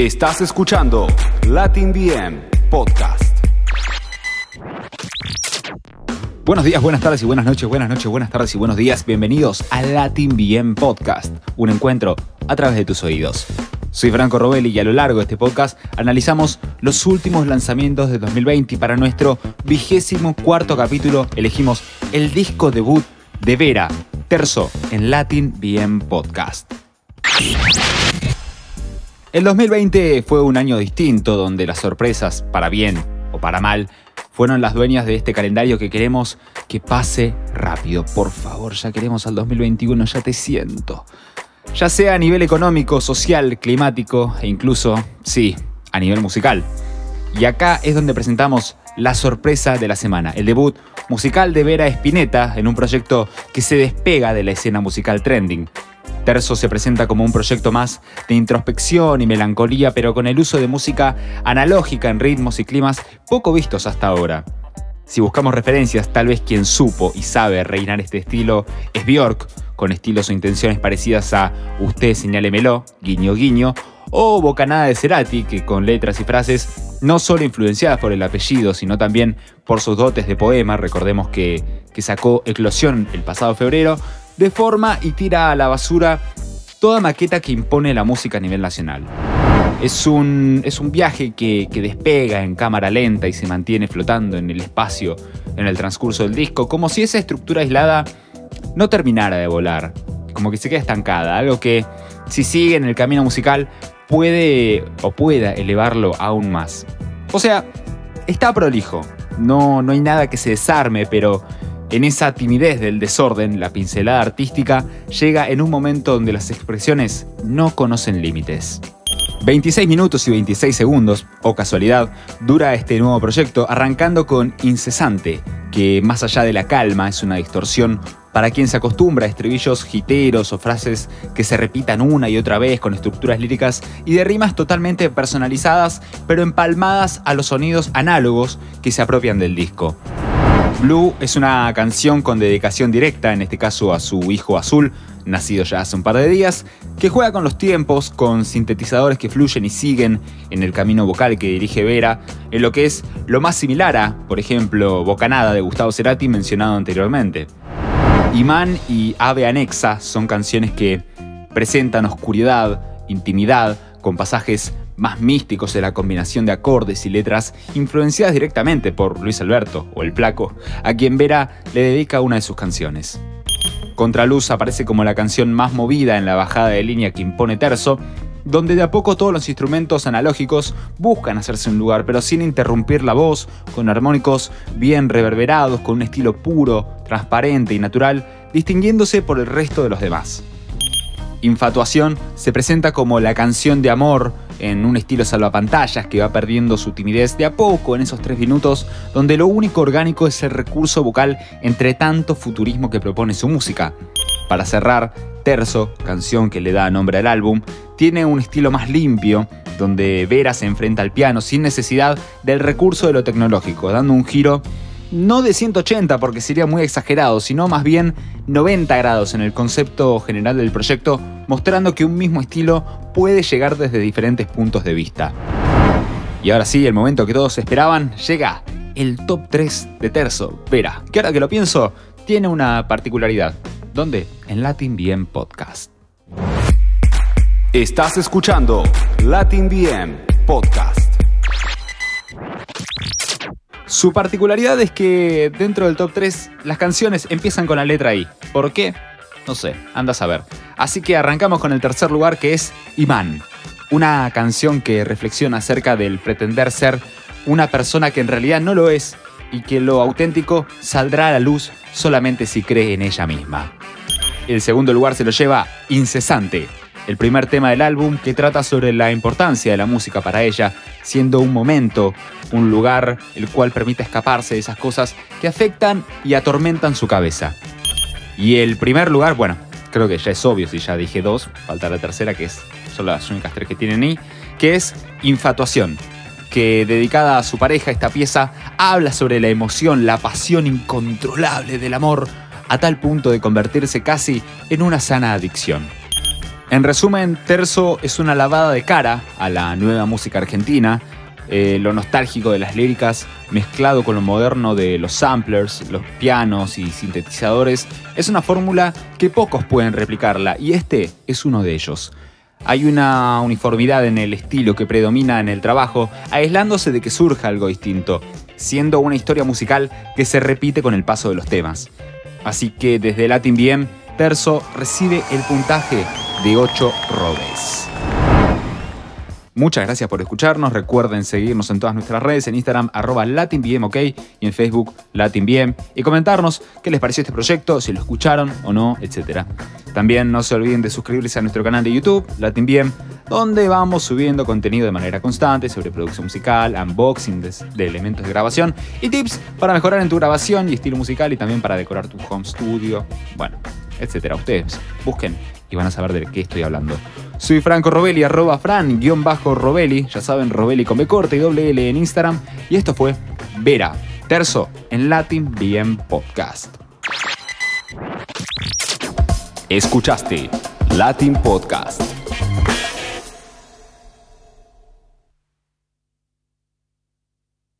Estás escuchando Latin BM Podcast. Buenos días, buenas tardes y buenas noches, buenas noches, buenas tardes y buenos días. Bienvenidos a Latin BM Podcast, un encuentro a través de tus oídos. Soy Franco Robelli y a lo largo de este podcast analizamos los últimos lanzamientos de 2020 y para nuestro vigésimo cuarto capítulo elegimos el disco debut de Vera, Terzo, en Latin BM Podcast. El 2020 fue un año distinto donde las sorpresas, para bien o para mal, fueron las dueñas de este calendario que queremos que pase rápido. Por favor, ya queremos al 2021, ya te siento. Ya sea a nivel económico, social, climático e incluso, sí, a nivel musical. Y acá es donde presentamos la sorpresa de la semana, el debut musical de Vera Spinetta en un proyecto que se despega de la escena musical trending. Terzo se presenta como un proyecto más de introspección y melancolía, pero con el uso de música analógica en ritmos y climas poco vistos hasta ahora. Si buscamos referencias, tal vez quien supo y sabe reinar este estilo es Björk, con estilos o intenciones parecidas a Usted señálemelo, guiño guiño, o Bocanada de Cerati, que con letras y frases no solo influenciadas por el apellido, sino también por sus dotes de poema, recordemos que, que sacó Eclosión el pasado febrero, deforma y tira a la basura toda maqueta que impone la música a nivel nacional. Es un, es un viaje que, que, despega en cámara lenta y se mantiene flotando en el espacio en el transcurso del disco, como si esa estructura aislada no terminara de volar, como que se queda estancada, algo que si sigue en el camino musical puede o pueda elevarlo aún más. O sea, está prolijo, no, no hay nada que se desarme, pero en esa timidez del desorden, la pincelada artística llega en un momento donde las expresiones no conocen límites. 26 minutos y 26 segundos, o casualidad, dura este nuevo proyecto, arrancando con Incesante, que más allá de la calma es una distorsión para quien se acostumbra a estribillos jiteros o frases que se repitan una y otra vez con estructuras líricas y de rimas totalmente personalizadas, pero empalmadas a los sonidos análogos que se apropian del disco. Blue es una canción con dedicación directa, en este caso a su hijo azul, nacido ya hace un par de días, que juega con los tiempos, con sintetizadores que fluyen y siguen en el camino vocal que dirige Vera, en lo que es lo más similar a, por ejemplo, Bocanada de Gustavo Cerati mencionado anteriormente. Imán y Ave Anexa son canciones que presentan oscuridad, intimidad, con pasajes más místicos de la combinación de acordes y letras influenciadas directamente por Luis Alberto o El Placo, a quien Vera le dedica una de sus canciones. Contraluz aparece como la canción más movida en la bajada de línea que impone Terzo, donde de a poco todos los instrumentos analógicos buscan hacerse un lugar, pero sin interrumpir la voz, con armónicos bien reverberados, con un estilo puro, transparente y natural, distinguiéndose por el resto de los demás. Infatuación se presenta como la canción de amor en un estilo salvapantallas que va perdiendo su timidez de a poco en esos tres minutos, donde lo único orgánico es el recurso vocal entre tanto futurismo que propone su música. Para cerrar, Terzo, canción que le da nombre al álbum, tiene un estilo más limpio, donde Vera se enfrenta al piano sin necesidad del recurso de lo tecnológico, dando un giro no de 180 porque sería muy exagerado, sino más bien 90 grados en el concepto general del proyecto, mostrando que un mismo estilo puede llegar desde diferentes puntos de vista. Y ahora sí, el momento que todos esperaban, llega el top 3 de Terzo, Vera, que ahora que lo pienso, tiene una particularidad. ¿Dónde? En Latin Bien Podcast. Estás escuchando Latin BM Podcast. Su particularidad es que dentro del top 3 las canciones empiezan con la letra I. ¿Por qué? No sé, anda a saber. Así que arrancamos con el tercer lugar que es Imán. Una canción que reflexiona acerca del pretender ser una persona que en realidad no lo es y que lo auténtico saldrá a la luz solamente si cree en ella misma. El segundo lugar se lo lleva Incesante, el primer tema del álbum que trata sobre la importancia de la música para ella, siendo un momento, un lugar el cual permite escaparse de esas cosas que afectan y atormentan su cabeza. Y el primer lugar, bueno, creo que ya es obvio si ya dije dos, falta la tercera que es, son las únicas tres que tienen ahí, que es Infatuación, que dedicada a su pareja esta pieza habla sobre la emoción, la pasión incontrolable del amor, a tal punto de convertirse casi en una sana adicción. En resumen, Terzo es una lavada de cara a la nueva música argentina, eh, lo nostálgico de las líricas mezclado con lo moderno de los samplers, los pianos y sintetizadores, es una fórmula que pocos pueden replicarla y este es uno de ellos. Hay una uniformidad en el estilo que predomina en el trabajo, aislándose de que surja algo distinto, siendo una historia musical que se repite con el paso de los temas. Así que desde Latin BM, Terzo recibe el puntaje de 8 robes. Muchas gracias por escucharnos. Recuerden seguirnos en todas nuestras redes, en Instagram arroba LatinBM, ok, y en Facebook LatinBM, y comentarnos qué les pareció este proyecto, si lo escucharon o no, etc. También no se olviden de suscribirse a nuestro canal de YouTube, LatinBM, donde vamos subiendo contenido de manera constante sobre producción musical, unboxing de elementos de grabación y tips para mejorar en tu grabación y estilo musical y también para decorar tu home studio, bueno, etc. Ustedes busquen y van a saber de qué estoy hablando. Soy Franco Robelli, arroba Fran, guion bajo Robelli, ya saben, Robelli con B corta y doble L en Instagram. Y esto fue Vera, terzo en Latin BM Podcast. Escuchaste Latin Podcast.